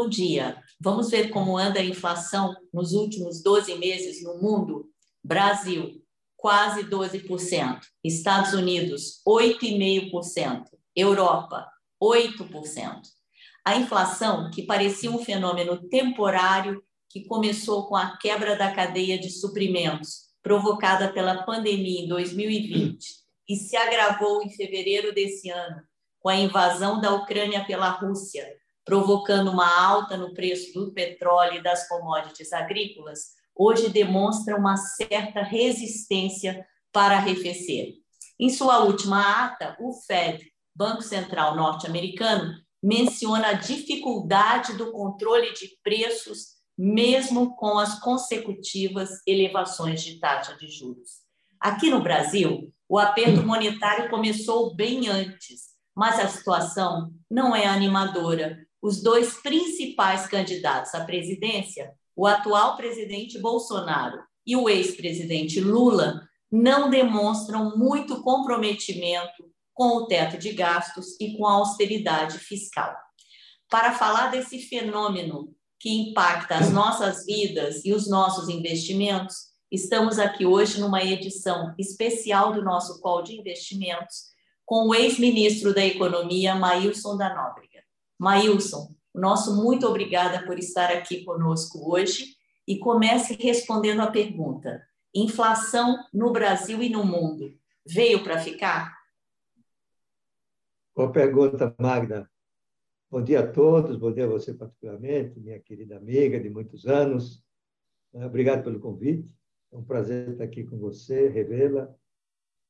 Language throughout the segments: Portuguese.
Bom dia. Vamos ver como anda a inflação nos últimos 12 meses no mundo? Brasil, quase 12%. Estados Unidos, 8,5%. Europa, 8%. A inflação, que parecia um fenômeno temporário que começou com a quebra da cadeia de suprimentos provocada pela pandemia em 2020 e se agravou em fevereiro desse ano com a invasão da Ucrânia pela Rússia, provocando uma alta no preço do petróleo e das commodities agrícolas, hoje demonstra uma certa resistência para arrefecer. Em sua última ata, o Fed, Banco Central norte-americano, menciona a dificuldade do controle de preços, mesmo com as consecutivas elevações de taxa de juros. Aqui no Brasil, o aperto monetário começou bem antes, mas a situação não é animadora. Os dois principais candidatos à presidência, o atual presidente Bolsonaro e o ex-presidente Lula, não demonstram muito comprometimento com o teto de gastos e com a austeridade fiscal. Para falar desse fenômeno que impacta as nossas vidas e os nossos investimentos, estamos aqui hoje numa edição especial do nosso Call de Investimentos com o ex-ministro da Economia, Maílson da Nóbrega. Maílson, nosso muito obrigada por estar aqui conosco hoje e comece respondendo a pergunta: inflação no Brasil e no mundo veio para ficar? Boa pergunta, Magda. Bom dia a todos, bom dia a você particularmente, minha querida amiga de muitos anos. Obrigado pelo convite. É um prazer estar aqui com você, revê-la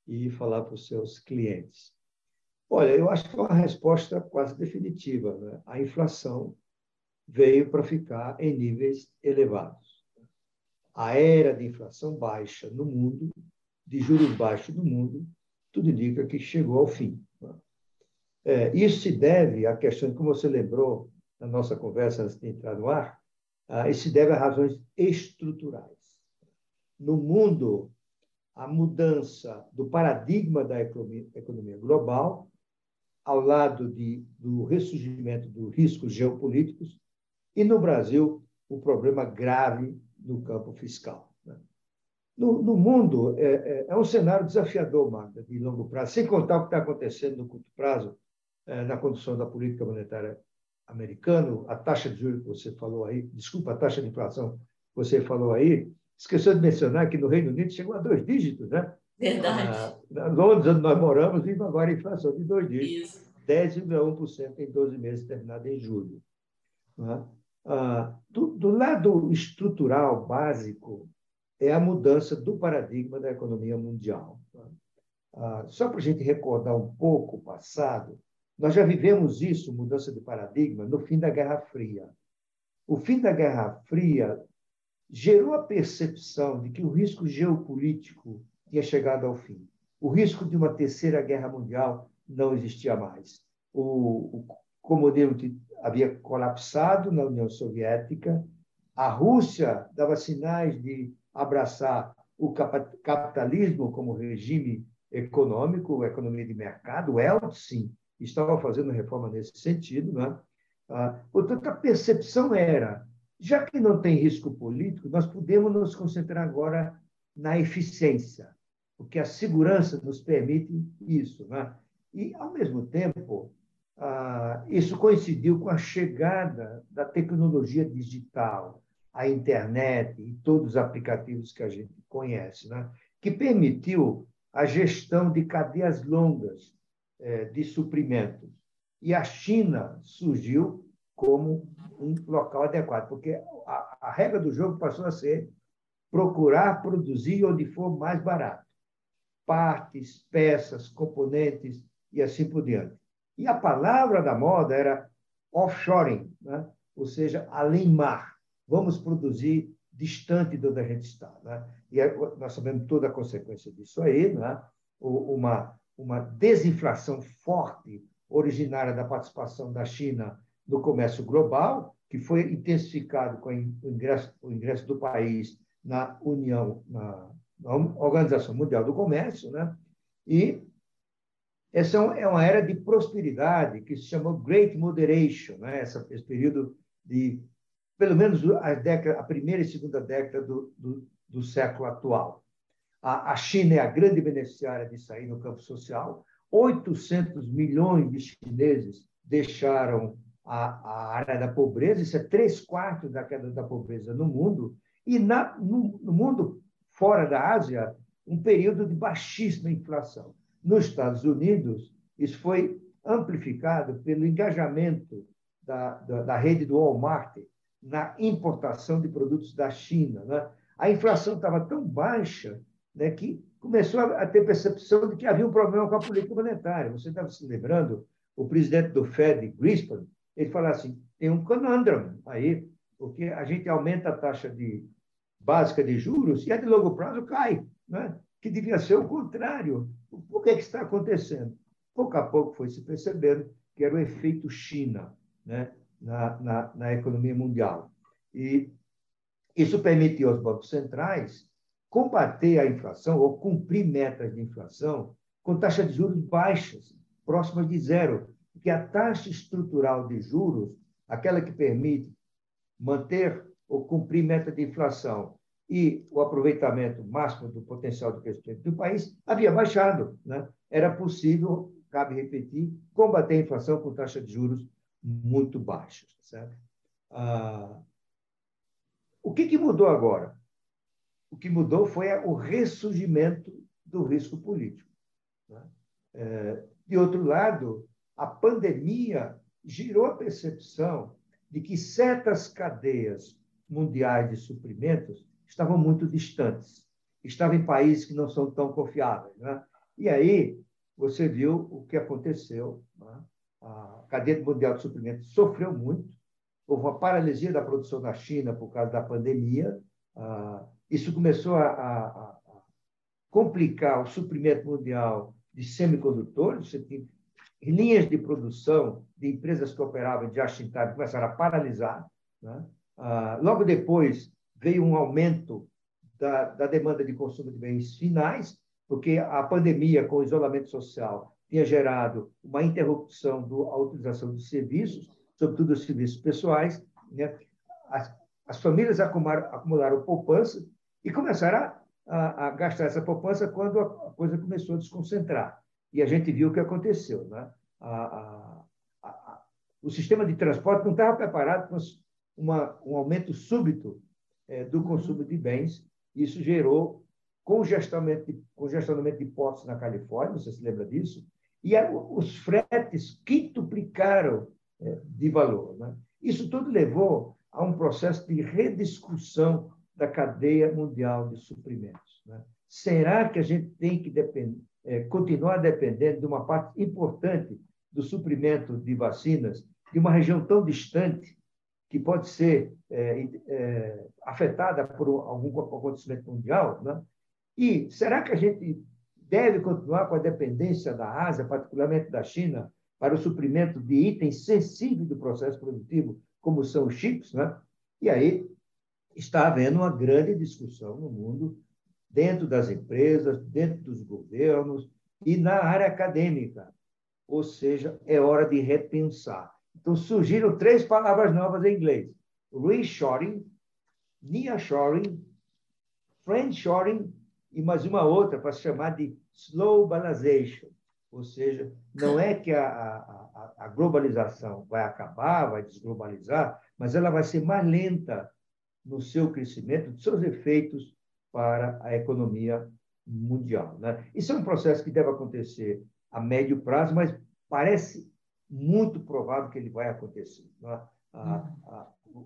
e falar para os seus clientes. Olha, eu acho que é uma resposta quase definitiva. Né? A inflação veio para ficar em níveis elevados. A era de inflação baixa no mundo, de juros baixos no mundo, tudo indica que chegou ao fim. É, isso se deve à questão, como você lembrou na nossa conversa antes de entrar no ar, ah, isso se deve a razões estruturais. No mundo, a mudança do paradigma da economia, economia global, ao lado de, do ressurgimento dos riscos geopolíticos, e no Brasil, o problema grave no campo fiscal. Né? No, no, mundo, é, é, é, um cenário desafiador, Magda, de longo prazo, sem contar o que está acontecendo no curto prazo, é, na condução da política monetária americana, a taxa de juros que você falou aí, desculpa, a taxa de inflação que você falou aí, esqueceu de mencionar que no Reino Unido chegou a dois dígitos, né? Verdade. Ah, Londres, onde nós moramos, vive agora a inflação de dois dígitos, 10,1% em 12 meses, terminado em julho. Né? Ah, do, do lado estrutural, básico, é a mudança do paradigma da economia mundial. Né? Ah, só para a gente recordar um pouco o passado, nós já vivemos isso, mudança de paradigma, no fim da Guerra Fria. O fim da Guerra Fria gerou a percepção de que o risco geopolítico tinha chegado ao fim. O risco de uma terceira guerra mundial não existia mais. O, o comunismo havia colapsado na União Soviética, a Rússia dava sinais de abraçar o capitalismo como regime econômico, economia de mercado, o Eltsin estava fazendo reforma nesse sentido. Né? Portanto, a percepção era, já que não tem risco político, nós podemos nos concentrar agora na eficiência, porque a segurança nos permite isso. Né? E, ao mesmo tempo, ah, isso coincidiu com a chegada da tecnologia digital, a internet e todos os aplicativos que a gente conhece, né? que permitiu a gestão de cadeias longas é, de suprimentos. E a China surgiu como um local adequado, porque a, a regra do jogo passou a ser procurar produzir onde for mais barato. Partes, peças, componentes e assim por diante. E a palavra da moda era offshoring, né? ou seja, além mar. Vamos produzir distante de onde a gente está. Né? E nós sabemos toda a consequência disso aí, né? uma uma desinflação forte originária da participação da China no comércio global, que foi intensificado com o ingresso, o ingresso do país na União, na, na Organização Mundial do Comércio, né? E essa é uma era de prosperidade que se chamou Great Moderation, né? Essa, esse período de pelo menos a, década, a primeira e segunda década do, do, do século atual. A, a, China é a grande beneficiária disso aí no campo social. 800 milhões de chineses deixaram a, a área da pobreza, isso é três quartos da queda da pobreza no mundo, e na, no, no mundo fora da Ásia, um período de baixíssima inflação. Nos Estados Unidos, isso foi amplificado pelo engajamento da, da, da rede do Walmart na importação de produtos da China. Né? A inflação estava tão baixa né, que começou a ter percepção de que havia um problema com a política monetária. Você estava se lembrando, o presidente do Fed, Grispan, ele falou assim, tem um conundrum aí, porque a gente aumenta a taxa de, básica de juros e a de longo prazo cai, né? que devia ser o contrário. Por que, que está acontecendo? Pouco a pouco foi se percebendo que era o efeito China né? na, na, na economia mundial. E isso permitiu aos bancos centrais combater a inflação ou cumprir metas de inflação com taxas de juros baixas, próximas de zero, porque a taxa estrutural de juros, aquela que permite manter ou cumprir meta de inflação e o aproveitamento máximo do potencial de crescimento do país, havia baixado. Né? Era possível, cabe repetir, combater a inflação com taxas de juros muito baixas. Certo? Ah, o que, que mudou agora? O que mudou foi o ressurgimento do risco político. Né? É, de outro lado, a pandemia girou a percepção de que certas cadeias mundiais de suprimentos estavam muito distantes, estavam em países que não são tão confiáveis. Né? E aí você viu o que aconteceu. Né? A cadeia mundial de suprimentos sofreu muito, houve uma paralisia da produção na China por causa da pandemia. Ah, isso começou a, a, a complicar o suprimento mundial de semicondutores. Você tem linhas de produção de empresas que operavam de Time começaram a paralisar. Né? Ah, logo depois veio um aumento da, da, demanda de consumo de bens finais, porque a pandemia, com o isolamento social, tinha gerado uma interrupção da utilização de serviços, sobretudo os serviços pessoais. Né? As, as famílias acumularam, acumularam poupança e começaram a, a, a, gastar essa poupança quando a coisa começou a desconcentrar. E a gente viu o que aconteceu. Né? o sistema de transporte não estava preparado para um aumento súbito é, do consumo de bens. Isso gerou congestionamento de, congestionamento de portos na Califórnia, você se lembra disso? E a, os fretes quintuplicaram é, de valor. Né? Isso tudo levou a um processo de rediscussão da cadeia mundial de suprimentos. Né? Será que a gente tem que depender, é, continuar dependendo de uma parte importante do suprimento de vacinas de uma região tão distante que pode ser é, é, afetada por algum acontecimento mundial, né? E será que a gente deve continuar com a dependência da Ásia, particularmente da China, para o suprimento de itens sensíveis do processo produtivo, como são os chips, né? E aí está havendo uma grande discussão no mundo, dentro das empresas, dentro dos governos e na área acadêmica. Ou seja, é hora de repensar. Então, surgiram três palavras novas em inglês: reshoring, nearshoring, friendshoring e mais uma outra para se chamar de globalization. Ou seja, não é que a, a, a globalização vai acabar, vai desglobalizar, mas ela vai ser mais lenta no seu crescimento, dos seus efeitos para a economia mundial. Né? Isso é um processo que deve acontecer a médio prazo, mas parece muito provável que ele vai acontecer. Né?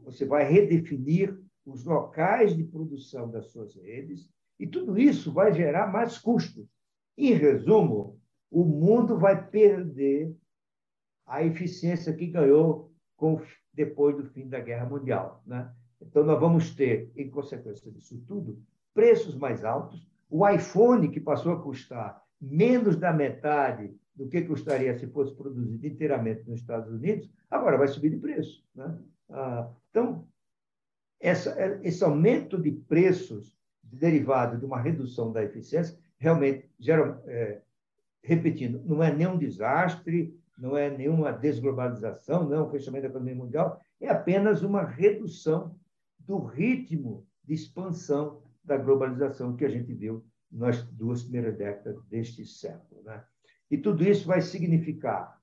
você vai redefinir os locais de produção das suas redes, e tudo isso vai gerar mais custos. Em resumo, o mundo vai perder a eficiência que ganhou com, depois do fim da Guerra Mundial. Né? Então, nós vamos ter, em consequência disso tudo, preços mais altos. O iPhone, que passou a custar menos da metade do que custaria se fosse produzido inteiramente nos Estados Unidos, agora vai subir de preço. Né? Ah, então, essa, esse aumento de preços derivado de uma redução da eficiência realmente gera, é, repetindo, não é nenhum desastre, não é nenhuma desglobalização, não é um fechamento da economia mundial, é apenas uma redução do ritmo de expansão da globalização que a gente viu nas duas primeiras décadas deste século. Né? E tudo isso vai significar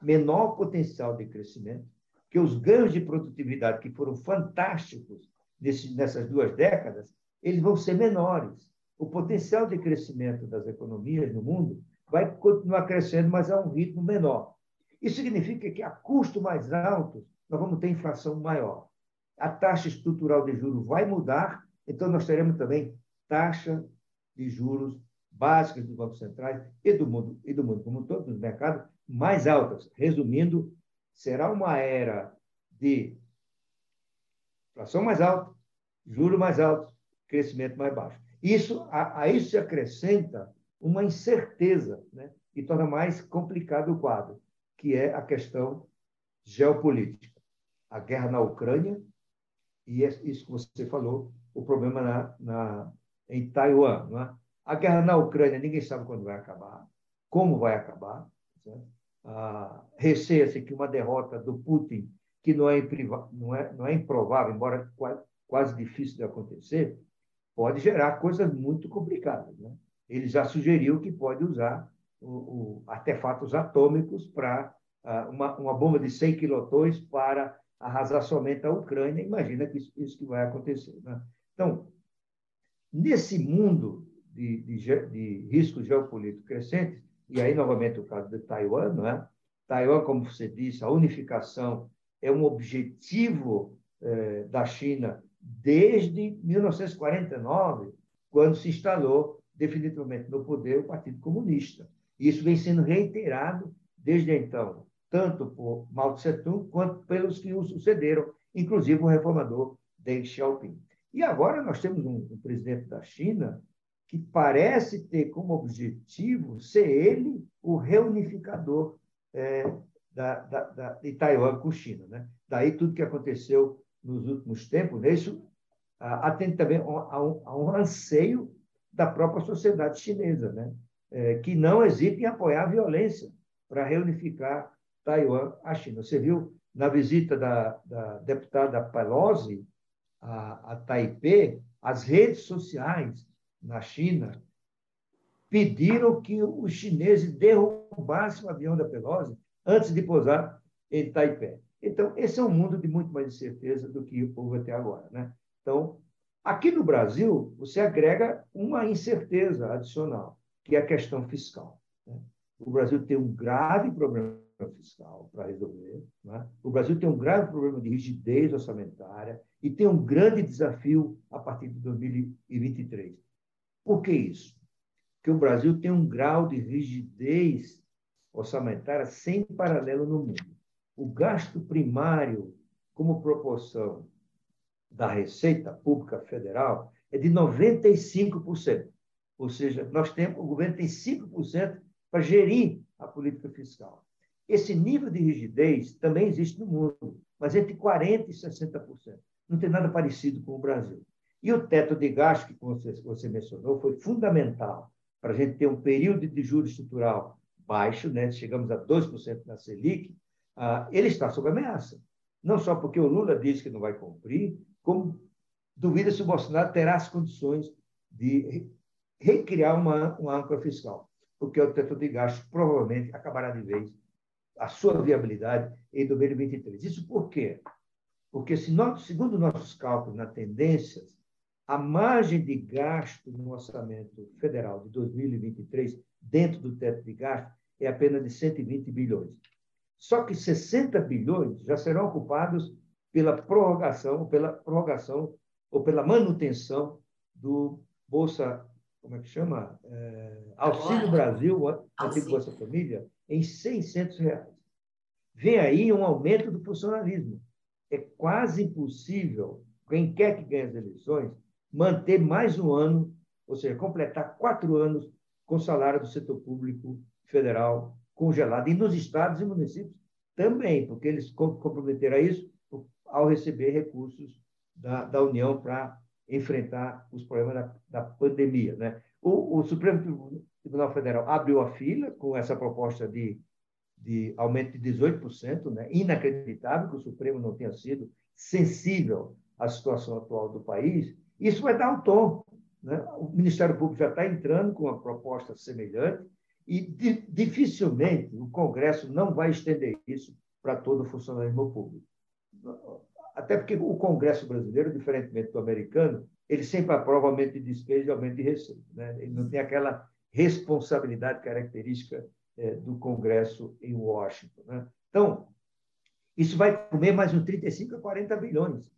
menor potencial de crescimento, que os ganhos de produtividade que foram fantásticos nesse, nessas duas décadas, eles vão ser menores. O potencial de crescimento das economias no mundo vai continuar crescendo, mas a um ritmo menor. Isso significa que a custo mais alto nós vamos ter inflação maior. A taxa estrutural de juros vai mudar, então nós teremos também taxa de juros básicas dos bancos centrais e do mundo e do mundo como todo, dos mercados mais altas. Resumindo, será uma era de inflação mais alta, juros mais altos, crescimento mais baixo. Isso a, a isso se acrescenta uma incerteza, né, que torna mais complicado o quadro, que é a questão geopolítica a guerra na Ucrânia e é isso que você falou, o problema na, na em Taiwan. É? A guerra na Ucrânia, ninguém sabe quando vai acabar, como vai acabar. Ah, Receia-se que uma derrota do Putin, que não é, não é, não é improvável, embora quase, quase difícil de acontecer, pode gerar coisas muito complicadas. Né? Ele já sugeriu que pode usar o, o artefatos atômicos para ah, uma, uma bomba de 100 quilotons para arrasar somente a Ucrânia, imagina que isso, isso que vai acontecer. Né? Então, nesse mundo de, de, de riscos geopolíticos crescentes, e aí, novamente, o caso de Taiwan, não é? Taiwan, como você disse, a unificação é um objetivo eh, da China desde 1949, quando se instalou definitivamente no poder o Partido Comunista. Isso vem sendo reiterado desde então tanto por Mao Tse-tung quanto pelos que o sucederam, inclusive o reformador Deng Xiaoping. E agora nós temos um, um presidente da China que parece ter como objetivo ser ele o reunificador é, da, da, da, de Taiwan com China. Né? Daí tudo que aconteceu nos últimos tempos, né? isso atende também a um, a um, anseio da própria sociedade chinesa, né? É, que não hesita em apoiar a violência para reunificar Taiwan à China. Você viu na visita da, da deputada Pelosi a, a Taipei, as redes sociais na China pediram que os chineses derrubassem o avião da Pelosi antes de pousar em Taipei. Então, esse é um mundo de muito mais incerteza do que houve até agora. Né? Então, aqui no Brasil, você agrega uma incerteza adicional, que é a questão fiscal. Né? O Brasil tem um grave problema fiscal para resolver. Né? O Brasil tem um grave problema de rigidez orçamentária e tem um grande desafio a partir de 2023. Por que isso? Porque o Brasil tem um grau de rigidez orçamentária sem paralelo no mundo. O gasto primário, como proporção da Receita Pública Federal, é de 95%. Ou seja, nós temos, o governo tem 5% para gerir a política fiscal. Esse nível de rigidez também existe no mundo, mas entre 40% e 60%. Não tem nada parecido com o Brasil. E o teto de gasto, que você, você mencionou, foi fundamental para a gente ter um período de juros estrutural baixo, né? chegamos a 2% na Selic, ah, ele está sob ameaça. Não só porque o Lula diz que não vai cumprir, como duvida se o Bolsonaro terá as condições de recriar uma, uma âncora fiscal, porque o teto de gasto provavelmente acabará de vez a sua viabilidade em 2023. Isso por quê? Porque, se nós, segundo nossos cálculos na tendências, a margem de gasto no orçamento federal de 2023, dentro do teto de gasto, é apenas de 120 bilhões. Só que 60 bilhões já serão ocupados pela prorrogação, pela prorrogação ou pela manutenção do Bolsa, como é que chama? É, Auxílio Brasil, antigo Bolsa Família, em 600 reais. Vem aí um aumento do funcionalismo. É quase impossível, quem quer que ganhe as eleições, manter mais um ano, ou seja, completar quatro anos com salário do setor público federal congelado. E nos estados e municípios também, porque eles comprometeram a isso ao receber recursos da, da União para enfrentar os problemas da, da pandemia. Né? O, o Supremo Tribunal Federal abriu a fila com essa proposta de, de aumento de 18%, né? inacreditável que o Supremo não tenha sido sensível à situação atual do país. Isso vai dar um tom. Né? O Ministério Público já está entrando com uma proposta semelhante e di dificilmente o Congresso não vai estender isso para todo o funcionalismo público. Até porque o Congresso brasileiro, diferentemente do americano, ele sempre aprova aumento de despesa e aumento de receita. Né? Ele não tem aquela responsabilidade característica é, do Congresso em Washington. Né? Então, isso vai comer mais uns 35 a 40 bilhões.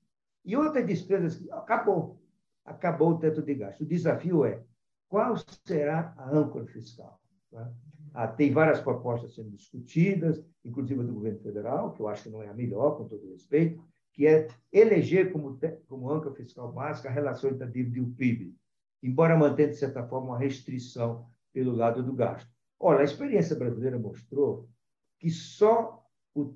E outras despesas, acabou. Acabou o teto de gasto. O desafio é qual será a âncora fiscal? Né? Ah, tem várias propostas sendo discutidas, inclusive do governo federal, que eu acho que não é a melhor, com todo respeito, que é eleger como, como âncora fiscal básica a relação entre a dívida e o PIB, embora mantendo, de certa forma, uma restrição pelo lado do gasto. Olha, a experiência brasileira mostrou que só o,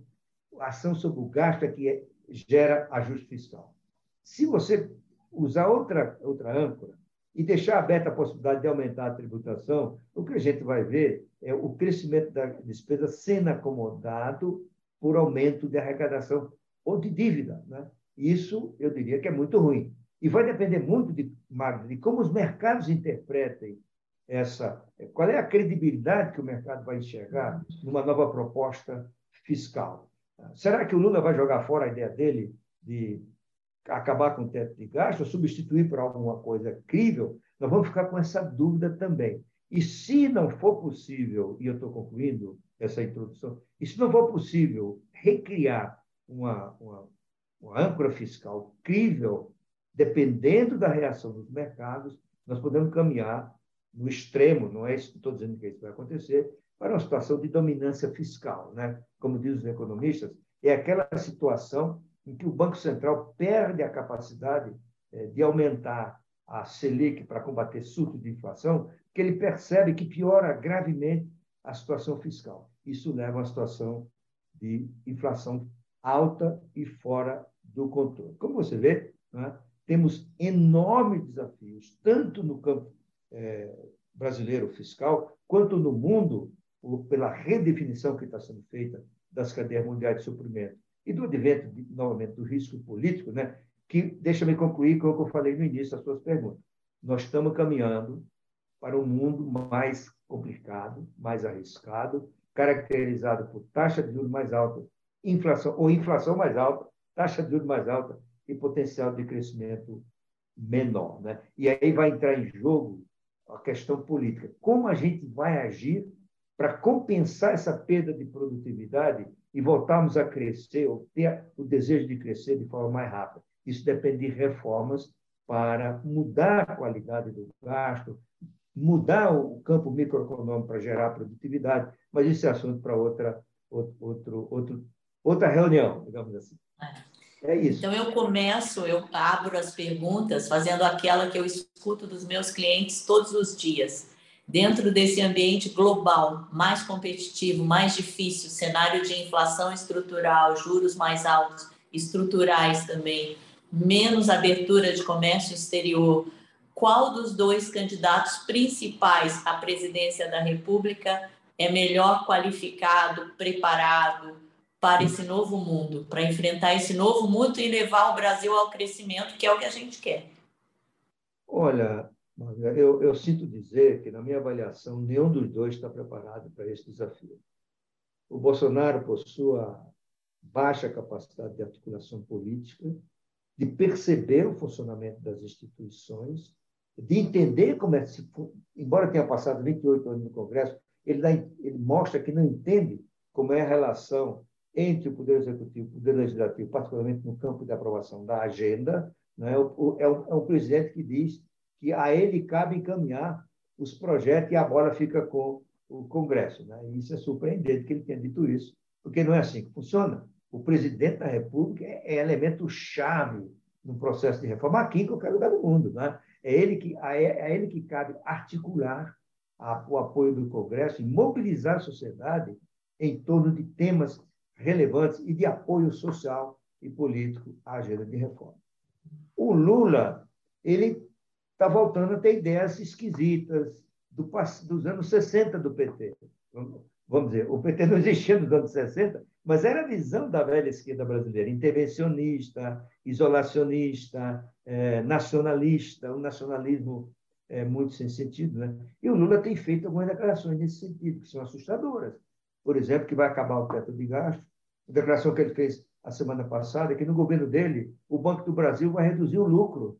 a ação sobre o gasto é que gera ajuste fiscal. Se você usar outra, outra âncora e deixar aberta a possibilidade de aumentar a tributação, o que a gente vai ver é o crescimento da despesa sendo acomodado por aumento de arrecadação ou de dívida. Né? Isso, eu diria que é muito ruim. E vai depender muito, de, Magno, de como os mercados interpretem essa. Qual é a credibilidade que o mercado vai enxergar numa nova proposta fiscal? Será que o Lula vai jogar fora a ideia dele de acabar com o teto de gasto, substituir por alguma coisa crível? Nós vamos ficar com essa dúvida também. E se não for possível, e eu estou concluindo essa introdução, e se não for possível recriar uma, uma, uma âncora fiscal crível, dependendo da reação dos mercados, nós podemos caminhar no extremo, não é isso que estou dizendo que isso vai acontecer, para uma situação de dominância fiscal. Né? Como dizem os economistas, é aquela situação em que o Banco Central perde a capacidade eh, de aumentar a Selic para combater surto de inflação, que ele percebe que piora gravemente a situação fiscal. Isso leva a uma situação de inflação alta e fora do controle. Como você vê, né, temos enormes desafios, tanto no campo é, brasileiro fiscal, quanto no mundo, pela redefinição que está sendo feita das cadeias mundiais de suprimento e do advento, novamente, do risco político, né, que deixa-me concluir com o que eu falei no início das suas perguntas. Nós estamos caminhando para um mundo mais complicado, mais arriscado, caracterizado por taxa de juros mais alta, inflação ou inflação mais alta, taxa de juros mais alta e potencial de crescimento menor, né? E aí vai entrar em jogo a questão política. Como a gente vai agir para compensar essa perda de produtividade e voltarmos a crescer, ou ter o desejo de crescer de forma mais rápida? Isso depende de reformas para mudar a qualidade do gasto, mudar o campo microeconômico para gerar produtividade, mas isso é assunto para outra, outro, outro, outra reunião, digamos assim. É. é isso. Então, eu começo, eu abro as perguntas fazendo aquela que eu escuto dos meus clientes todos os dias. Dentro desse ambiente global, mais competitivo, mais difícil, cenário de inflação estrutural, juros mais altos, estruturais também, menos abertura de comércio exterior, qual dos dois candidatos principais à presidência da República é melhor qualificado, preparado, para esse novo mundo, para enfrentar esse novo mundo e levar o Brasil ao crescimento, que é o que a gente quer? Olha, eu, eu sinto dizer que, na minha avaliação, nenhum dos dois está preparado para esse desafio. O Bolsonaro, por sua baixa capacidade de articulação política, de perceber o funcionamento das instituições, de entender como é que se. Embora tenha passado 28 anos no Congresso, ele, dá, ele mostra que não entende como é a relação entre o Poder Executivo e o Poder Legislativo, particularmente no campo de aprovação da agenda, né? é, o, é o presidente que diz que a ele cabe encaminhar os projetos e a bola fica com o Congresso. Né? E isso é surpreendente que ele tenha dito isso, porque não é assim que funciona. O presidente da República é, é elemento chave no processo de reforma aqui em qualquer lugar do mundo. Né? É, ele que, é, ele que cabe articular a, o apoio do Congresso e mobilizar a sociedade em torno de temas relevantes e de apoio social e político à agenda de reforma. O Lula, ele está voltando a ter ideias esquisitas do, dos anos 60 do PT. vamos dizer, o PT não existia nos anos 60, mas era a visão da velha esquerda brasileira, intervencionista, isolacionista, é, nacionalista, um nacionalismo é, muito sem sentido. Né? E o Lula tem feito algumas declarações nesse sentido, que são assustadoras. Por exemplo, que vai acabar o teto de gasto. A declaração que ele fez a semana passada é que no governo dele, o Banco do Brasil vai reduzir o lucro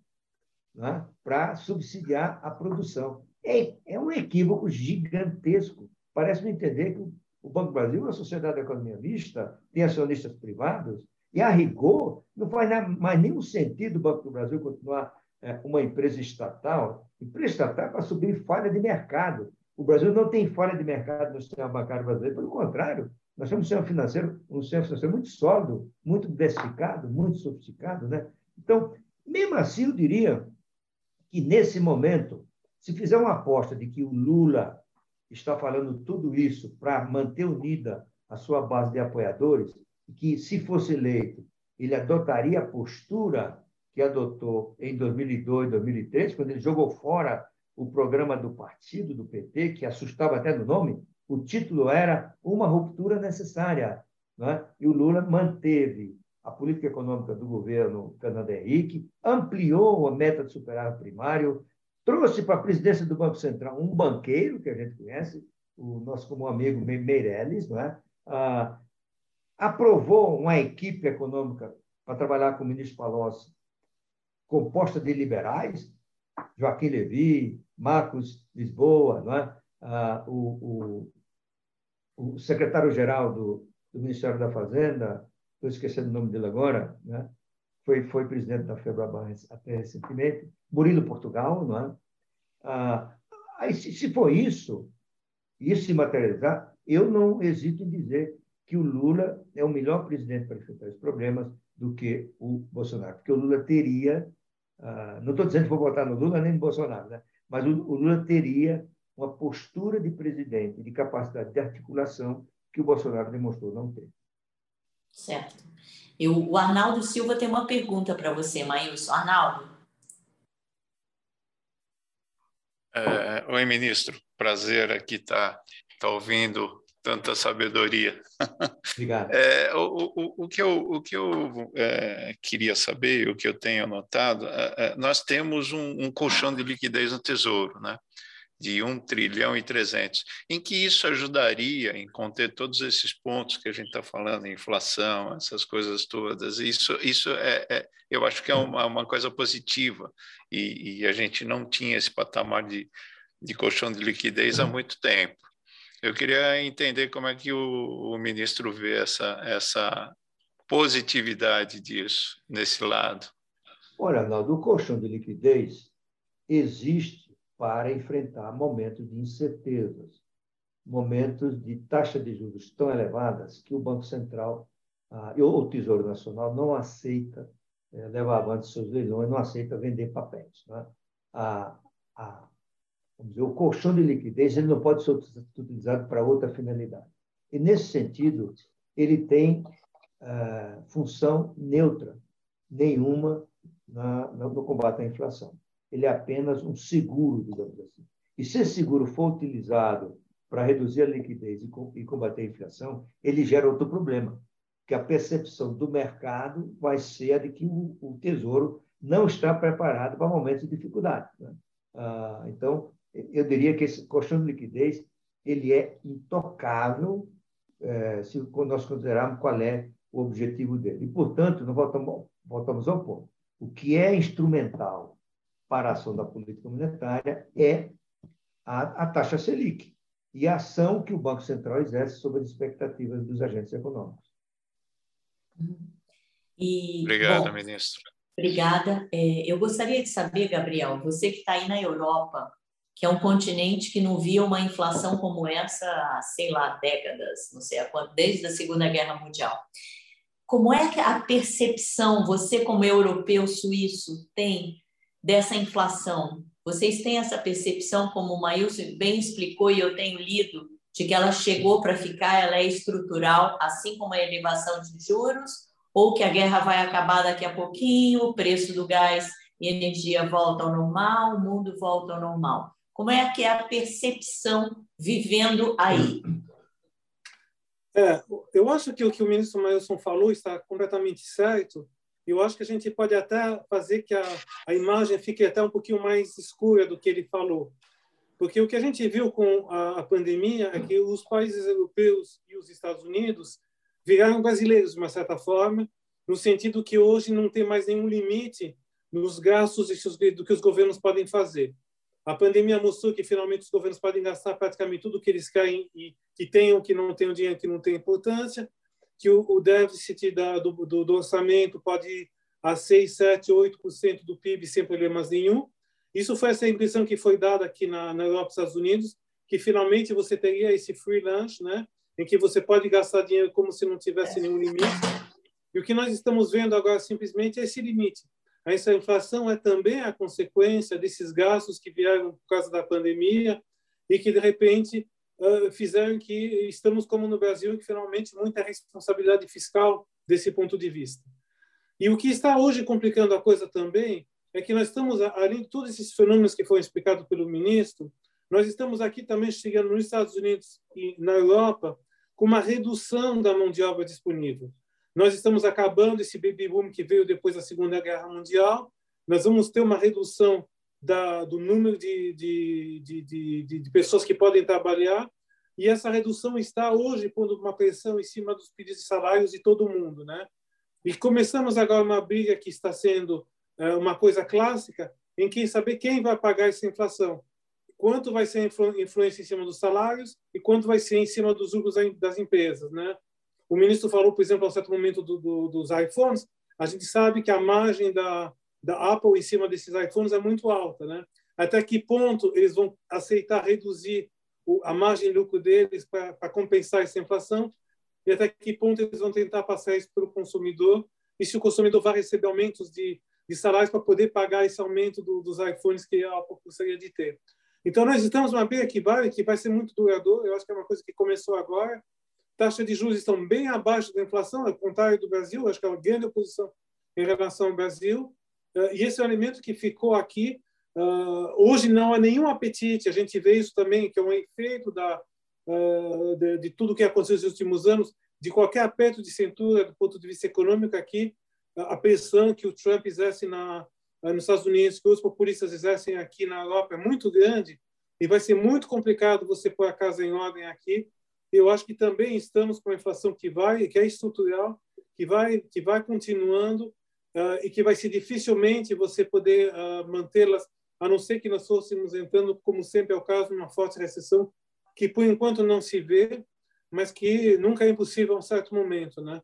né, para subsidiar a produção. É, é um equívoco gigantesco. Parece-me entender que o Banco do Brasil uma sociedade de economia mista, tem acionistas privados, e, a rigor, não faz mais nenhum sentido o Banco do Brasil continuar é, uma empresa estatal. Empresa estatal é para subir falha de mercado. O Brasil não tem falha de mercado no sistema bancário brasileiro, pelo contrário, nós temos um sistema financeiro, um sistema financeiro muito sólido, muito diversificado, muito sofisticado. Né? Então, mesmo assim, eu diria que, nesse momento, se fizer uma aposta de que o Lula está falando tudo isso para manter unida a sua base de apoiadores, que, se fosse eleito, ele adotaria a postura que adotou em 2002, 2003, quando ele jogou fora o programa do partido, do PT, que assustava até no nome, o título era Uma Ruptura Necessária. Né? E o Lula manteve a política econômica do governo Fernando Henrique, ampliou a meta de superávit primário, trouxe para a presidência do Banco Central um banqueiro, que a gente conhece, o nosso como amigo Meirelles, não é? Ah, aprovou uma equipe econômica para trabalhar com o ministro Palocci, composta de liberais, Joaquim Levi, Marcos Lisboa, não é? Ah, o, o, o secretário-geral do, do, Ministério da Fazenda, estou esquecendo o nome dele agora, né? foi, foi presidente da FEBRABAN até recentemente, Murilo Portugal, não é? Ah, aí, se, se for isso, isso se materializar, eu não hesito em dizer que o Lula é o melhor presidente para enfrentar esses problemas do que o Bolsonaro, porque o Lula teria, ah, não estou dizendo que vou votar no Lula nem no Bolsonaro, né? mas o, o Lula teria uma postura de presidente, de capacidade de articulação que o Bolsonaro demonstrou não ter. Certo. Eu, o Arnaldo Silva tem uma pergunta para você, Maílson. Arnaldo. É, oi, ministro. Prazer aqui estar tá, tá ouvindo tanta sabedoria. Obrigado. É, o, o, o, que eu, o que eu é, queria saber, o que eu tenho anotado, é, é nós temos um, um colchão de liquidez no Tesouro, né? De 1 trilhão e 300, em que isso ajudaria em conter todos esses pontos que a gente está falando, inflação, essas coisas todas. Isso, isso é, é eu acho que é uma, uma coisa positiva e, e, a gente não tinha esse patamar de, de colchão de liquidez há muito tempo. Eu queria entender como é que o, o ministro vê essa, essa positividade disso, nesse lado. Olha, Arnaldo, o colchão de liquidez existe para enfrentar momentos de incertezas, momentos de taxa de juros tão elevadas que o Banco Central ah, ou o Tesouro Nacional não aceita é, levar avante seus leilões, não aceita vender papéis. Né? Vamos dizer, o colchão de liquidez ele não pode ser utilizado para outra finalidade. E, nesse sentido, ele tem ah, função neutra, nenhuma na, no combate à inflação ele é apenas um seguro, digamos assim. E se esse seguro for utilizado para reduzir a liquidez e combater a inflação, ele gera outro problema, que a percepção do mercado vai ser a de que o, Tesouro não está preparado para momentos de dificuldade. Né? Ah, então, eu diria que esse colchão de liquidez ele é intocável é, se nós considerarmos qual é o objetivo dele. E, portanto, nós voltamos, voltamos ao ponto. O que é instrumental para a ação da política monetária é a, a taxa Selic e a ação que o Banco Central exerce sobre as expectativas dos agentes econômicos. E, Obrigado, bom, ministro. Obrigada. É, eu gostaria de saber, Gabriel, você que está aí na Europa, que é um continente que não via uma inflação como essa há, sei lá, décadas, não sei há quanto, desde a Segunda Guerra Mundial. Como é que a percepção, você como europeu suíço, tem dessa inflação? Vocês têm essa percepção, como o Maílson bem explicou e eu tenho lido, de que ela chegou para ficar, ela é estrutural, assim como a elevação de juros, ou que a guerra vai acabar daqui a pouquinho, o preço do gás e energia volta ao normal, o mundo volta ao normal. Como é que é a percepção vivendo aí? É, eu acho que o que o ministro Mailson falou está completamente certo. Eu acho que a gente pode até fazer que a, a imagem fique até um pouquinho mais escura do que ele falou. Porque o que a gente viu com a, a pandemia é que os países europeus e os Estados Unidos viraram brasileiros, de uma certa forma, no sentido que hoje não tem mais nenhum limite nos gastos do que os governos podem fazer. A pandemia mostrou que finalmente os governos podem gastar praticamente tudo que eles querem e que tenham, que não tenham dinheiro, que não tem importância, que o, o déficit da, do, do, do, orçamento pode ir a 6, 7, 8% do PIB sem problemas nenhum. Isso foi essa impressão que foi dada aqui na, na Europa e Estados Unidos, que finalmente você teria esse free lunch, né, em que você pode gastar dinheiro como se não tivesse nenhum limite. E o que nós estamos vendo agora simplesmente é esse limite. Essa inflação é também a consequência desses gastos que vieram por causa da pandemia e que, de repente, fizeram que estamos como no Brasil, que finalmente muita responsabilidade fiscal desse ponto de vista. E o que está hoje complicando a coisa também é que nós estamos, além de todos esses fenômenos que foram explicados pelo ministro, nós estamos aqui também chegando nos Estados Unidos e na Europa com uma redução da mão de obra disponível. Nós estamos acabando esse baby boom que veio depois da Segunda Guerra Mundial. Nós vamos ter uma redução da, do número de, de, de, de, pessoas que podem trabalhar e essa redução está hoje pondo uma pressão em cima dos pedidos de salários de todo mundo, né? E começamos agora uma briga que está sendo é, uma coisa clássica em quem saber quem vai pagar essa inflação, quanto vai ser influência em cima dos salários e quanto vai ser em cima dos lucros das empresas, né? O ministro falou, por exemplo, a certo momento do, do, dos iPhones, a gente sabe que a margem da, da Apple em cima desses iPhones é muito alta, né? Até que ponto eles vão aceitar reduzir o, a margem de lucro deles para compensar essa inflação e até que ponto eles vão tentar passar isso para o consumidor e se o consumidor vai receber aumentos de, de salários para poder pagar esse aumento do, dos iPhones que a Apple gostaria de ter. Então, nós estamos numa briga que vai, que vai ser muito duradoura. Eu acho que é uma coisa que começou agora taxas de juros estão bem abaixo da inflação, ao contrário do Brasil, acho que é uma grande oposição em relação ao Brasil. Eh, e esse é um elemento que ficou aqui. Eh, hoje não há nenhum apetite, a gente vê isso também, que é um efeito da, eh, de, de tudo que aconteceu nos últimos anos, de qualquer aperto de cintura do ponto de vista econômico aqui, a pressão que o Trump exerce na, nos Estados Unidos, que os populistas exercem aqui na Europa é muito grande e vai ser muito complicado você pôr a casa em ordem aqui eu acho que também estamos com a inflação que vai, que é estrutural, que vai, que vai continuando uh, e que vai ser dificilmente você poder uh, mantê-las, a não ser que nós fôssemos entrando, como sempre é o caso, numa forte recessão, que por enquanto não se vê, mas que nunca é impossível a um certo momento, né?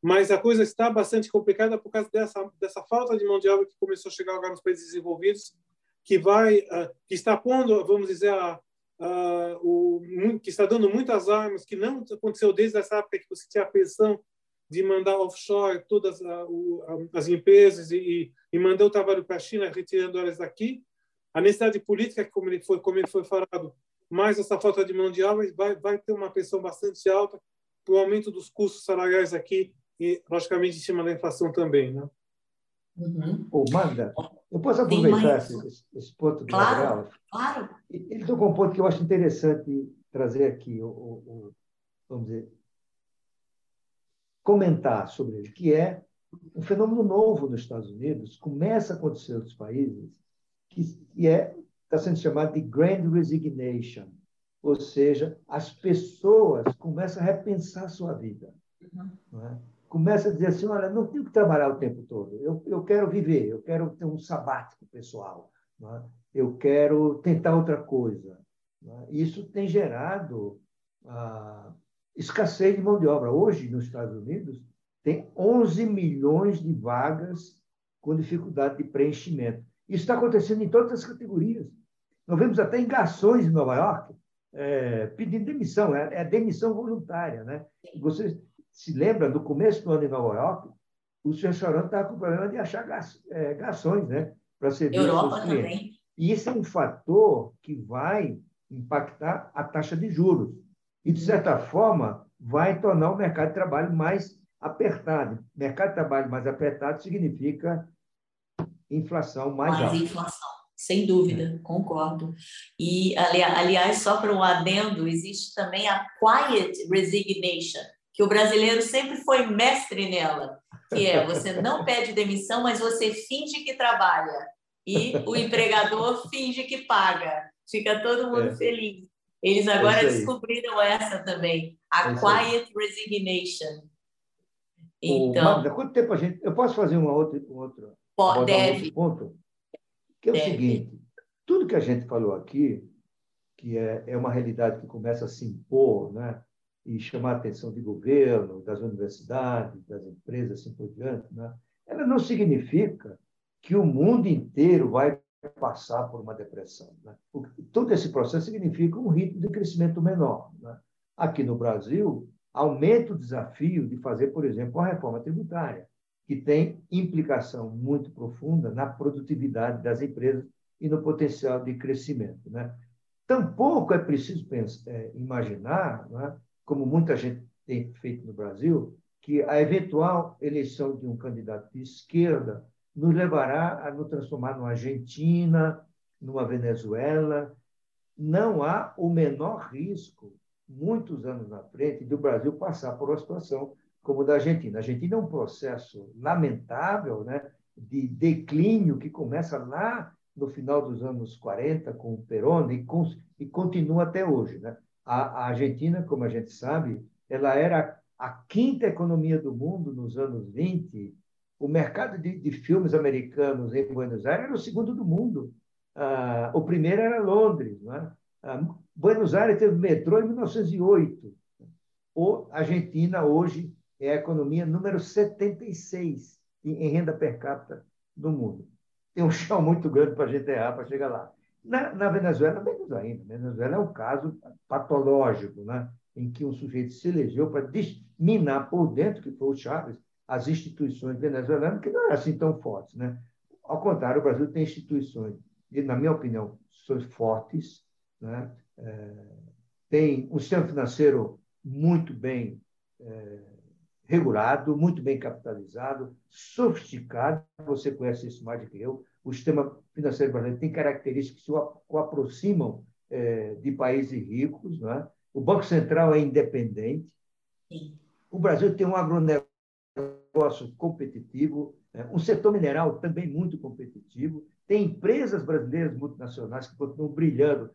Mas a coisa está bastante complicada por causa dessa dessa falta de mão de obra que começou a chegar agora nos países desenvolvidos, que vai, uh, que está pondo, vamos dizer, a, o, que está dando muitas armas, que não aconteceu desde essa época que você tinha a pressão de mandar offshore todas as empresas e, e mandar o trabalho para a China, retirando elas daqui. A necessidade política, como ele foi, como ele foi falado, mais essa falta de mão de obra, vai, vai ter uma pressão bastante alta para o aumento dos custos salariais aqui e, logicamente, em cima da inflação também. Né? Uhum. Ô, Magda, eu posso aproveitar esse, esse, ponto do claro, Gabriel? Claro. Ele tocou um ponto que eu acho interessante trazer aqui, o, o, vamos dizer, comentar sobre ele, que é um fenômeno novo nos Estados Unidos, começa a acontecer em outros países, que é está sendo chamado de Grand Resignation, ou seja, as pessoas começam a repensar a sua vida. Uhum. É? começa a dizer assim, olha, não tenho que trabalhar o tempo todo, eu, eu quero viver, eu quero ter um sabático pessoal, é? eu quero tentar outra coisa. É? Isso tem gerado ah, escassez de mão de obra. Hoje, nos Estados Unidos, tem 11 milhões de vagas com dificuldade de preenchimento. Isso está acontecendo em todas as categorias. Nós vemos até em garçons em Nova York é, pedindo demissão, é, é demissão voluntária. Né? Vocês se lembra, no começo do ano em Nova York, os restaurantes estavam com problema de achar é, garçons, né? Para servir Europa os clientes. também. E isso é um fator que vai impactar a taxa de juros. E, de certa forma, vai tornar o mercado de trabalho mais apertado. Mercado de trabalho mais apertado significa inflação mais, mais alta. inflação, sem dúvida, concordo. E, aliás, só para um adendo, existe também a quiet resignation, que o brasileiro sempre foi mestre nela, que é você não pede demissão, mas você finge que trabalha e o empregador finge que paga. Fica todo mundo é. feliz. Eles agora é descobriram essa também, a é quiet resignation. Então, Magda, quanto tempo a gente. Eu posso fazer uma outra, um outro, pode, deve. Um ponto? Que é deve. o seguinte: tudo que a gente falou aqui, que é, é uma realidade que começa a se impor, né? e chamar a atenção do governo, das universidades, das empresas, assim por diante, né? ela não significa que o mundo inteiro vai passar por uma depressão. Né? Todo esse processo significa um ritmo de crescimento menor. Né? Aqui no Brasil, aumenta o desafio de fazer, por exemplo, a reforma tributária, que tem implicação muito profunda na produtividade das empresas e no potencial de crescimento. Né? Tampouco é preciso pensar, é, imaginar né, como muita gente tem feito no Brasil, que a eventual eleição de um candidato de esquerda nos levará a nos transformar numa Argentina, numa Venezuela. Não há o menor risco, muitos anos na frente, do Brasil passar por uma situação como a da Argentina. A Argentina é um processo lamentável né, de declínio que começa lá no final dos anos 40 com o Perón e, com, e continua até hoje. Né? A, a Argentina, como a gente sabe, ela era a quinta economia do mundo nos anos 20. O mercado de, de filmes americanos em Buenos Aires era o segundo do mundo. Ah, o primeiro era Londres. Né? Ah, Buenos Aires teve metrô em 1908. O Argentina, hoje, é a economia número 76 em renda per capita do mundo. Tem um chão muito grande para a gente errar para chegar lá. Na, na, Venezuela, menos ainda. A Venezuela é um caso patológico, né? em que um sujeito se elegeu para minar por dentro, que foi o Chávez, as instituições venezuelanas, que não eram assim tão fortes. Né? Ao contrário, o Brasil tem instituições, e, na minha opinião, são fortes, né? É, tem um sistema financeiro muito bem é, regulado, muito bem capitalizado, sofisticado, você conhece isso mais do que eu, o sistema financeiro brasileiro tem características que o aproximam é, de países ricos. Né? O Banco Central é independente. O Brasil tem um agronegócio competitivo, né? um setor mineral também muito competitivo. Tem empresas brasileiras multinacionais que continuam brilhando,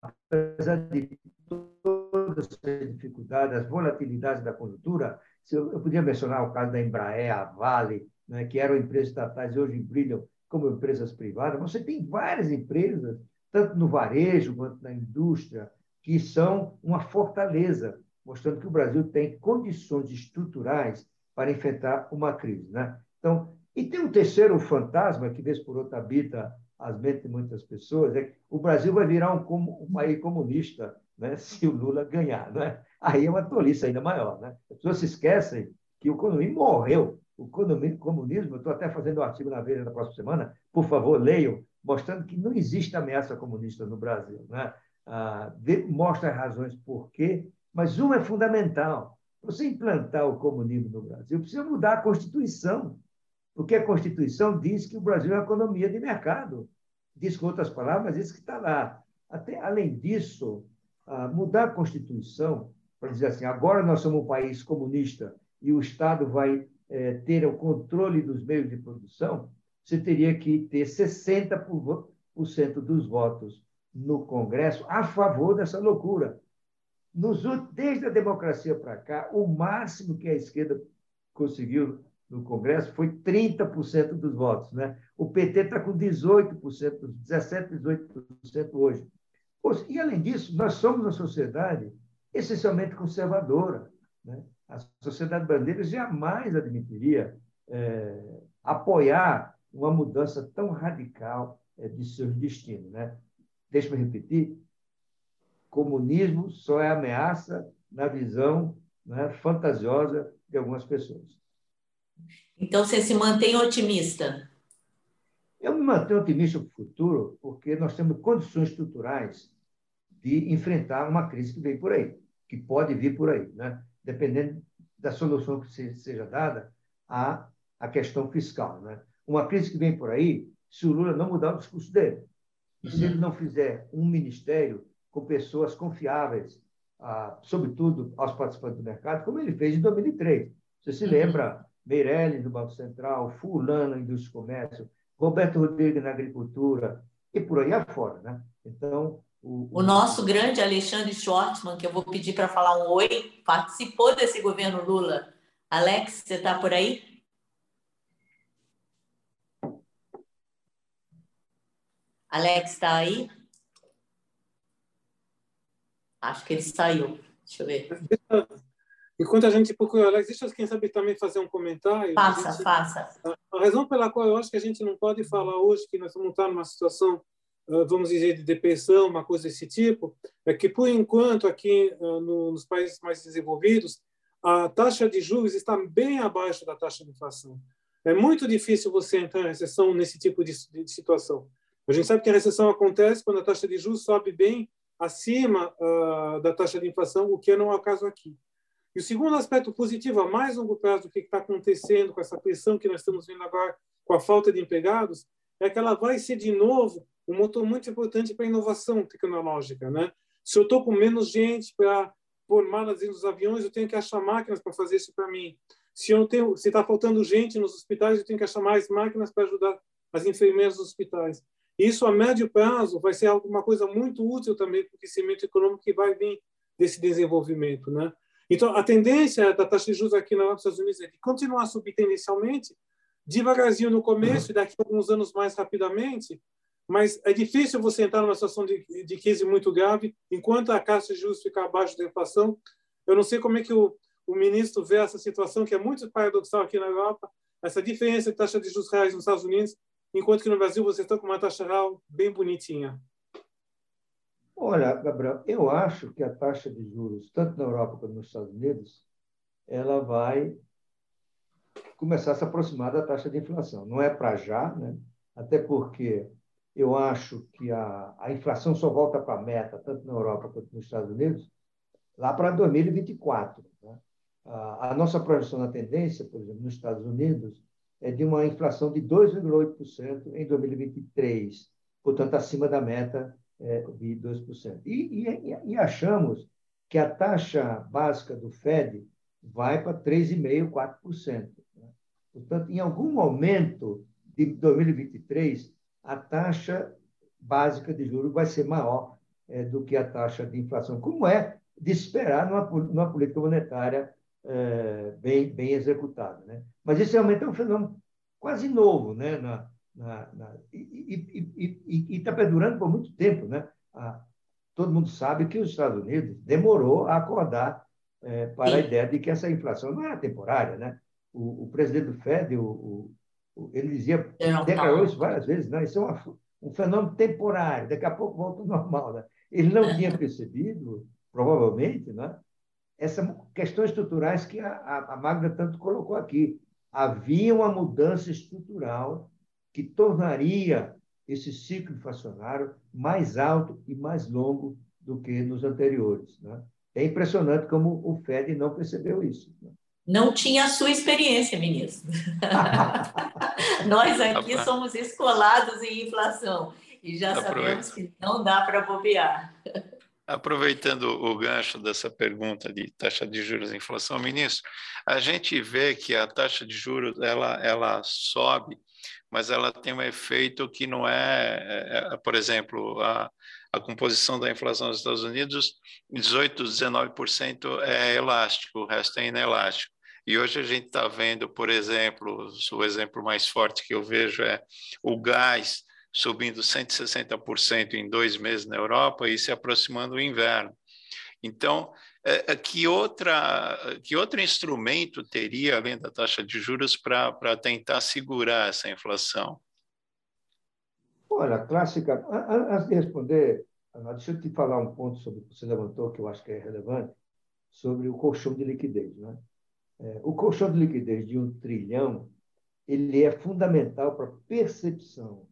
apesar de todas as dificuldades, as volatilidades da conjuntura. Eu podia mencionar o caso da Embraer, a Vale, né, que eram empresas estatais e hoje brilham como empresas privadas, você tem várias empresas, tanto no varejo quanto na indústria, que são uma fortaleza, mostrando que o Brasil tem condições estruturais para enfrentar uma crise. Né? Então, e tem um terceiro fantasma que, vez por outra, habita as mentes de muitas pessoas, é que o Brasil vai virar um, um país comunista né, se o Lula ganhar. Né? Aí é uma tolice ainda maior. Né? As pessoas se esquecem que o economia morreu o comunismo, estou até fazendo um artigo na Veja da próxima semana, por favor, leiam, mostrando que não existe ameaça comunista no Brasil. Né? Ah, de, mostra razões por quê, mas uma é fundamental. Você implantar o comunismo no Brasil, precisa mudar a Constituição, porque a Constituição diz que o Brasil é uma economia de mercado. Diz com outras palavras, isso que está lá. Até, além disso, ah, mudar a Constituição para dizer assim, agora nós somos um país comunista e o Estado vai é, ter o controle dos meios de produção, você teria que ter 60% dos votos no Congresso a favor dessa loucura. Nos, desde a democracia para cá, o máximo que a esquerda conseguiu no Congresso foi 30% dos votos. Né? O PT está com 18%, 17%, 18% hoje. E, além disso, nós somos uma sociedade essencialmente conservadora. Né? A sociedade brasileira jamais admitiria é, apoiar uma mudança tão radical é, de seus destinos. Né? Deixa-me repetir: comunismo só é ameaça na visão né, fantasiosa de algumas pessoas. Então, você se mantém otimista? Eu me mantenho otimista para o futuro porque nós temos condições estruturais de enfrentar uma crise que vem por aí, que pode vir por aí. Né? dependendo da solução que seja dada à, à questão fiscal. Né? Uma crise que vem por aí, se o Lula não mudar o discurso dele, E se ele não fizer um ministério com pessoas confiáveis, ah, sobretudo aos participantes do mercado, como ele fez em 2003. Você se lembra, Meirelles do Banco Central, Fulano na Indústria e Comércio, Roberto Rodrigues na Agricultura e por aí afora. Né? Então, o, o nosso grande Alexandre Schwartzman, que eu vou pedir para falar um oi, participou desse governo Lula. Alex, você está por aí? Alex está aí? Acho que ele saiu. Deixa eu ver. Enquanto a gente procura, Alex, deixa quem sabe, também fazer um comentário. Faça, gente, faça. A razão pela qual eu acho que a gente não pode falar hoje que nós vamos estar numa situação, ah, vamos dizer, de depressão, uma coisa desse tipo, é que, por enquanto, aqui ah, nos países mais desenvolvidos, a taxa de juros está bem abaixo da taxa de inflação. É muito difícil você entrar em recessão nesse tipo de situação. A gente sabe que a recessão acontece quando a taxa de juros sobe bem acima uh, da taxa de inflação, o que não é o caso aqui. E o segundo aspecto positivo, a mais longo prazo, do que está acontecendo com essa pressão que nós estamos vendo agora com a falta de empregados, é que ela vai ser, de novo, um motor muito importante para a inovação tecnológica. Né? Se eu estou com menos gente para pôr malas nos aviões, eu tenho que achar máquinas para fazer isso para mim. Se eu tenho, se está faltando gente nos hospitais, eu tenho que achar mais máquinas para ajudar as enfermeiras dos hospitais. Isso a médio prazo vai ser alguma coisa muito útil também para o crescimento econômico que vai vir desse desenvolvimento, né? Então a tendência da taxa de juros aqui nos Estados Unidos é de continuar subir tendencialmente, devagarzinho no começo e daqui a alguns anos mais rapidamente, mas é difícil você entrar numa situação de, de crise muito grave enquanto a taxa de juros ficar abaixo da inflação. Eu não sei como é que o, o ministro vê essa situação, que é muito paradoxal aqui na Europa, essa diferença de taxa de juros reais nos Estados Unidos, enquanto que no Brasil você está com uma taxa real bem bonitinha. Olha, Gabriel, eu acho que a taxa de juros, tanto na Europa quanto nos Estados Unidos, ela vai começar a se aproximar da taxa de inflação. Não é para já, né? até porque eu acho que a, a inflação só volta para a meta, tanto na Europa quanto nos Estados Unidos, lá para 2024. Né? A, a nossa projeção na tendência, por exemplo, nos Estados Unidos, de uma inflação de 2,8% em 2023, portanto, acima da meta é, de 2%. E, e, e achamos que a taxa básica do FED vai para 3,5%, 4%. Né? Portanto, em algum momento de 2023, a taxa básica de juros vai ser maior é, do que a taxa de inflação, como é de esperar numa, numa política monetária é, bem, bem executada. Né? Mas esse aumento é um fenômeno quase novo, né? Na, na, na e está perdurando por muito tempo. Né? Ah, todo mundo sabe que os Estados Unidos demorou a acordar é, para a ideia de que essa inflação não era temporária. Né? O, o presidente do Fed, o, ele dizia, declarou isso várias vezes, não, isso é uma, um fenômeno temporário, daqui a pouco volta ao normal. Né? Ele não tinha percebido, provavelmente, né? Essas questões estruturais que a, a, Magda tanto colocou aqui. Havia uma mudança estrutural que tornaria esse ciclo inflacionário mais alto e mais longo do que nos anteriores. Né? É impressionante como o Fed não percebeu isso. Né? Não tinha a sua experiência, ministro. Nós aqui somos escolados em inflação e já sabemos que não dá para bobear. Aproveitando o gancho dessa pergunta de taxa de juros e inflação, ministro, a gente vê que a taxa de juros ela, ela sobe, mas ela tem um efeito que não é, é, é por exemplo, a, a composição da inflação nos Estados Unidos, 18, 19% é elástico, o resto é inelástico. E hoje a gente está vendo, por exemplo, o exemplo mais forte que eu vejo é o gás subindo 160% em dois meses na Europa e se aproximando do inverno. Então, é, é, que, outra, que outro instrumento teria, além da taxa de juros, para tentar segurar essa inflação? Olha, clássica. Antes de responder, deixa eu te falar um ponto sobre o que você levantou, que eu acho que é relevante, sobre o colchão de liquidez. Né? É, o colchão de liquidez de um trilhão ele é fundamental para a percepção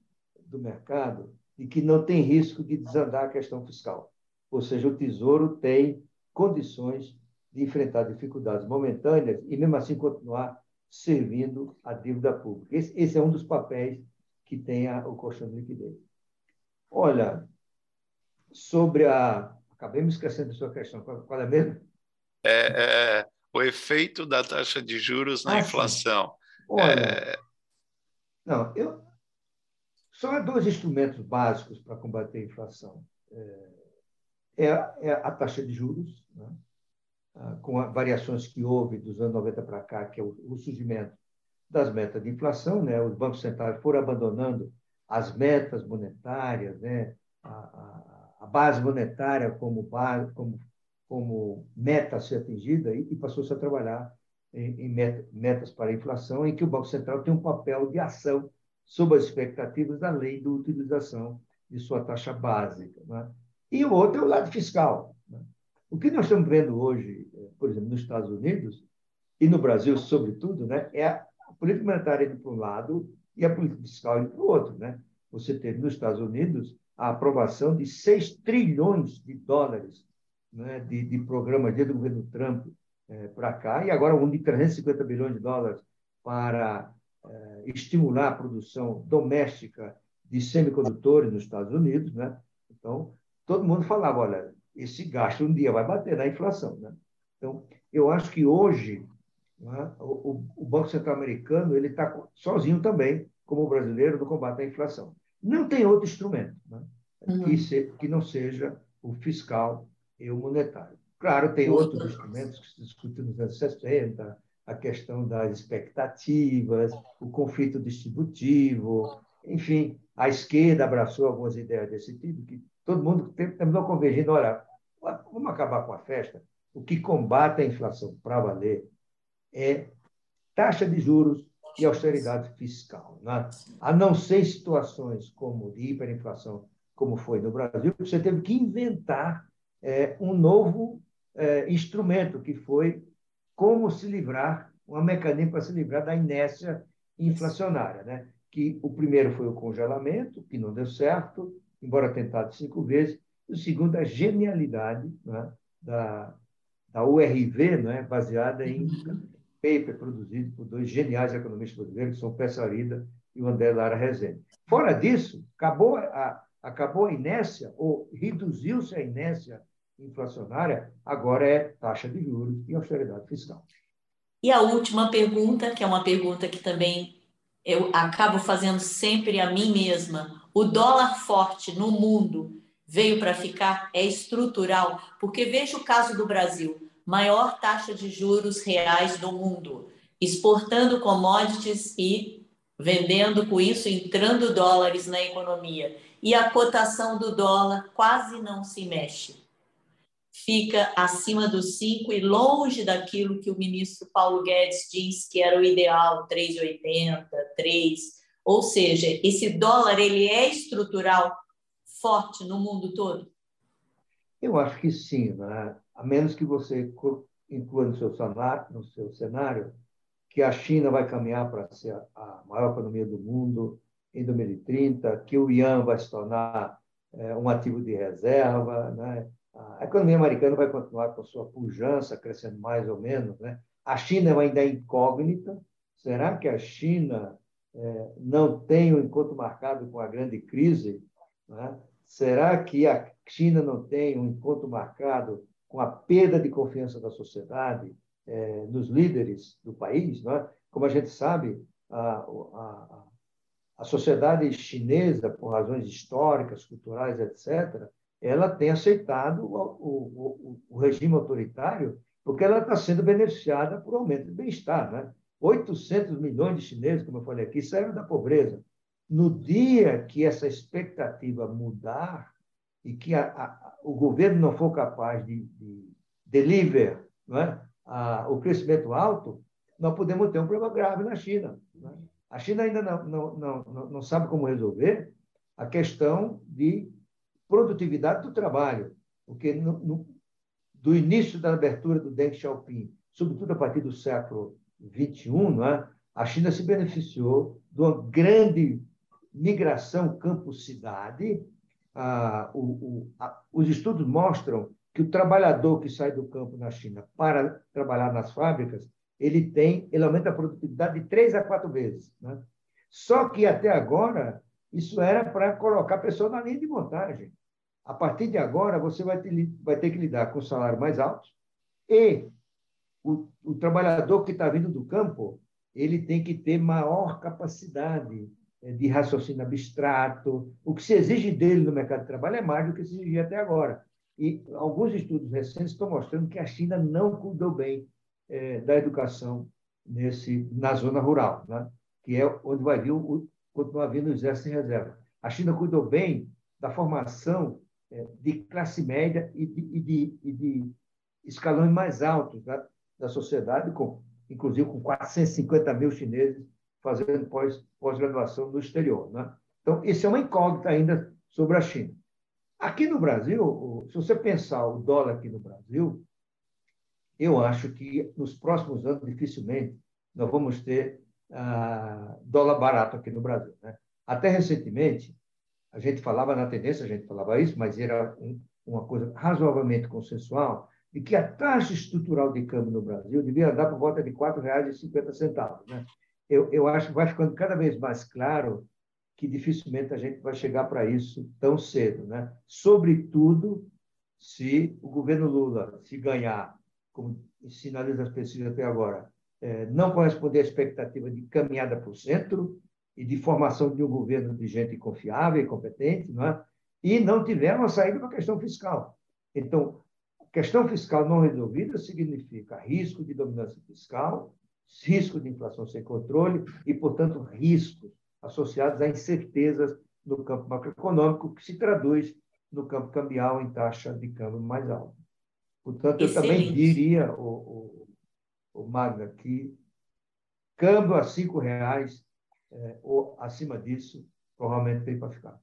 do mercado de que não tem risco de desandar a questão fiscal. Ou seja, o Tesouro tem condições de enfrentar dificuldades momentâneas e, mesmo assim, continuar servindo a dívida pública. Esse, esse é um dos papéis que tem a, o colchão de liquidez. Olha, sobre a. Acabei me esquecendo da sua questão. Qual é mesmo? É, é, o efeito da taxa de juros na ah, inflação. Sim. Olha, é... não, eu, só há dois instrumentos básicos para combater a inflação. É, é, é a taxa de juros, né? Ah, com variações que houve dos anos 90 para cá, que é o, surgimento das metas de inflação, né? Os bancos centrais foram abandonando as metas monetárias, né? a, a, a base monetária como, base, como, como meta a ser atingida e, e passou-se a trabalhar em, em metas para a inflação, em que o Banco Central tem um papel de ação sobre as expectativas da lei de utilização de sua taxa básica. Né? E o outro é o lado fiscal. Né? O que nós estamos vendo hoje, eh, por exemplo, nos Estados Unidos e no Brasil, sobretudo, né, é a política monetária indo para um lado e a política fiscal indo para o outro. Né? Você teve nos Estados Unidos a aprovação de 6 trilhões de dólares né, de, de programas desde o governo Trump é, para cá, e agora um de 350 bilhões de dólares para é, estimular a produção doméstica de semicondutores nos Estados Unidos. Né? Então, todo mundo falava, olha, esse gasto um dia vai bater na inflação. Né? Então, eu acho que hoje né, o, o, Banco Central americano ele está sozinho também, como o brasileiro, no combate à inflação. Não tem outro instrumento né, uhum. que, se, que não seja o fiscal e o monetário. Claro, tem outros instrumentos que se discutem nos anos 60, a questão das expectativas, o conflito distributivo, enfim, a esquerda abraçou algumas ideias desse tipo, que todo mundo terminou convergindo, olha, vamos acabar com a festa. O que combate a inflação para valer é taxa de juros e austeridade fiscal. Né? A não ser situações como de hiperinflação, como foi no Brasil, você teve que inventar é, um novo é, instrumento, que foi como se livrar, um mecanismo para se livrar da inércia inflacionária. Né? Que o primeiro foi o congelamento, que não deu certo, embora tentado cinco vezes, e o segundo, a genialidade né, da, da URV, né, baseada em paper produzido por dois geniais economistas brasileiros, que são o Peça Arida e o André Lara Rezende. Fora disso, acabou a, acabou a inércia, ou reduziu-se a inércia inflacionária, agora é taxa de juros e austeridade fiscal. E a última pergunta, que é uma pergunta que também eu acabo fazendo sempre a mim mesma: o dólar forte no mundo veio para ficar? É estrutural? Porque veja o caso do Brasil maior taxa de juros reais do mundo, exportando commodities e vendendo com isso, entrando dólares na economia. E a cotação do dólar quase não se mexe. Fica acima dos 5 e longe daquilo que o ministro Paulo Guedes diz que era o ideal, 3,80, 3. Ou seja, esse dólar ele é estrutural forte no mundo todo? Eu acho que sim. Né? a menos que você inclua no seu, cenário, no seu cenário que a China vai caminhar para ser a maior economia do mundo em 2030, que o Ian vai se tornar é, um ativo de reserva, né? A economia americana vai continuar com sua pujança, crescendo mais ou menos. Né? A China ainda é incógnita. Será que a China é, não tem um encontro marcado com a grande crise? Né? Será que a China não tem um encontro marcado com a perda de confiança da sociedade é, nos líderes do país. É? Como a gente sabe, a, a, a sociedade chinesa, por razões históricas, culturais, etc., ela tem aceitado o, o, o regime autoritário porque ela está sendo beneficiada por aumento de bem-estar. Né? 800 milhões de chineses, como eu falei aqui, saíram da pobreza. No dia que essa expectativa mudar e que a, a, o governo não for capaz de, de deliver é? a, o crescimento alto, nós podemos ter um problema grave na China. É? A China ainda não, não, não, não sabe como resolver a questão de produtividade do trabalho, porque no, no, do início da abertura do Deng Xiaoping, sobretudo a partir do século XXI, é? a China se beneficiou de uma grande migração campo-cidade, ah, os estudos mostram que o trabalhador que sai do campo na China para trabalhar nas fábricas, ele tem, ele aumenta a produtividade de três a quatro vezes. Né? Só que até agora Isso era para colocar a pessoa na linha de montagem. A partir de agora, você vai ter, vai ter que lidar com salário mais alto e o, o trabalhador que está vindo do campo ele tem que ter maior capacidade eh, de raciocínio abstrato. O que se exige dele no mercado de trabalho é mais do que se exigia até agora. E alguns estudos recentes estão mostrando que a China não cuidou bem é, da educação nesse, na zona rural, né? que é onde vai vir o, continuar vindo o exército em reserva. A China cuidou bem da formação é, de classe média e de, e de, e de escalões mais altos da, da sociedade, com, inclusive com 450 mil chineses fazendo pós-graduação no exterior. Né? Então, isso é uma incógnita ainda sobre a China. Aqui no Brasil, se você pensar o dólar aqui no Brasil, eu acho que nos próximos anos, dificilmente, nós vamos ter dólar barato aqui no Brasil. Né? Até recentemente, a gente falava na tendência, a gente falava isso, mas era um, uma coisa razoavelmente consensual, de que a taxa estrutural de câmbio no Brasil devia andar por volta de R$ 4,50. Né? Eu, eu acho que vai ficando cada vez mais claro que dificilmente a gente vai chegar para isso tão cedo, né? Sobretudo se o governo Lula, se ganhar, como sinaliza as pesquisas até agora, não corresponder à expectativa de caminhada para o centro e de formação de um governo de gente confiável e competente, não é? e não tiver uma saída para a questão fiscal. Então, a questão fiscal não resolvida significa risco de dominância fiscal, risco de inflação sem controle e, portanto, riscos associados a incertezas no campo macroeconômico, que se traduz no campo cambial em taxa de câmbio mais alta. Portanto, eu Excelente. também diria, o, o, o Magna, que câmbio a cinco reais é, ou acima disso, provavelmente tem para ficar.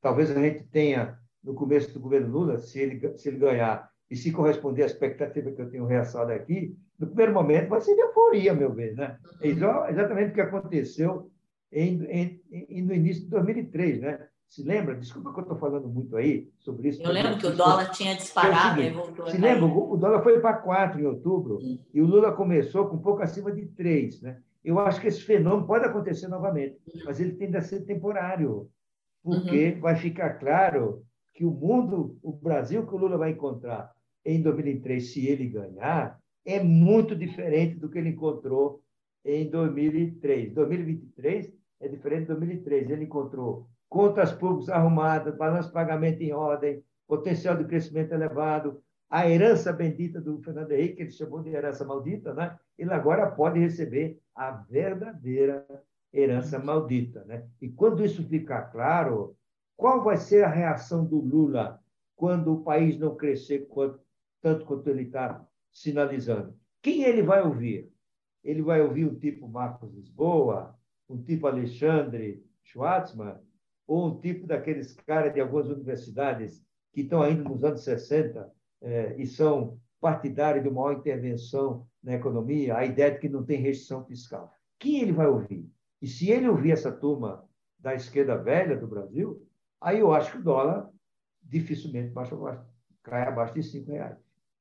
Talvez a gente tenha, no começo do governo Lula, se ele, se ele ganhar e se corresponder à expectativa que eu tenho reaçado aqui, no primeiro momento vai ser de euforia, meu ver. Né? É exatamente o que aconteceu em, em, em, no início de 2003, né? Se lembra? Desculpa que eu estou falando muito aí sobre isso. Eu lembro que o dólar tinha disparado e voltou. Se lembra? O dólar foi para 4 em outubro Sim. e o Lula começou com um pouco acima de 3. Né? Eu acho que esse fenômeno pode acontecer novamente, mas ele tende a ser temporário, porque uhum. vai ficar claro que o mundo, o Brasil que o Lula vai encontrar em 2003, se ele ganhar, é muito diferente do que ele encontrou em 2003. 2023 é diferente de 2003. Ele encontrou contas públicas arrumadas, balanço de pagamento em ordem, potencial de crescimento elevado, a herança bendita do Fernando Henrique, que ele chamou de herança maldita, né? ele agora pode receber a verdadeira herança maldita. Né? E quando isso ficar claro, qual vai ser a reação do Lula quando o país não crescer quanto, tanto quanto ele está sinalizando? Quem ele vai ouvir? Ele vai ouvir um tipo Marcos Lisboa, um tipo Alexandre Schwartzman, ou um tipo daqueles caras de algumas universidades que estão ainda nos anos 60 eh, e são partidários de maior intervenção na economia, a ideia de que não tem restrição fiscal. Quem ele vai ouvir? E se ele ouvir essa turma da esquerda velha do Brasil, aí eu acho que o dólar dificilmente baixa, cai abaixo de cinco reais.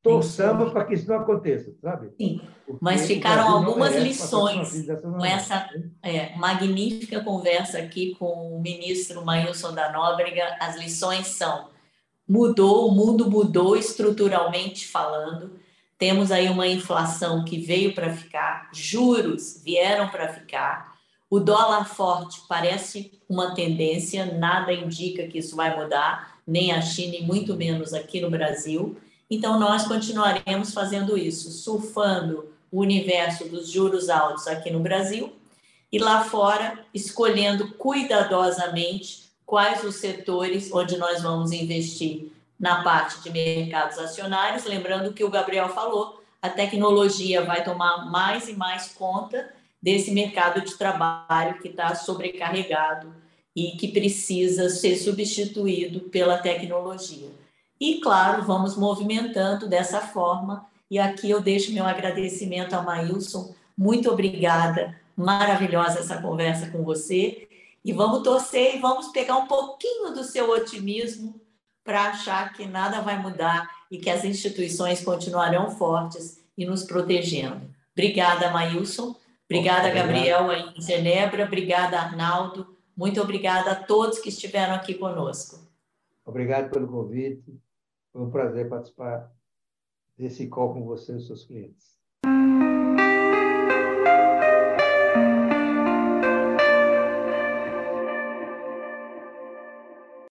Torçamos para que isso não aconteça, sabe? Sim, Porque mas ficaram algumas lições com essa é, magnífica conversa aqui com o ministro Mailson da Nóbrega. As lições são: mudou, o mundo mudou estruturalmente falando. Temos aí uma inflação que veio para ficar, juros vieram para ficar. O dólar forte parece uma tendência, nada indica que isso vai mudar, nem a China e muito menos aqui no Brasil. Então, nós continuaremos fazendo isso, surfando o universo dos juros altos aqui no Brasil e lá fora, escolhendo cuidadosamente quais os setores onde nós vamos investir na parte de mercados acionários. Lembrando que o Gabriel falou, a tecnologia vai tomar mais e mais conta desse mercado de trabalho que está sobrecarregado e que precisa ser substituído pela tecnologia. E, claro, vamos movimentando dessa forma. E aqui eu deixo meu agradecimento a Maílson. Muito obrigada. Maravilhosa essa conversa com você. E vamos torcer e vamos pegar um pouquinho do seu otimismo para achar que nada vai mudar e que as instituições continuarão fortes e nos protegendo. Obrigada, Maílson. Obrigada, Gabriel, aí em Genebra. Obrigada, Arnaldo. Muito obrigada a todos que estiveram aqui conosco. Obrigado pelo convite. Foi um prazer participar desse call com você e seus clientes.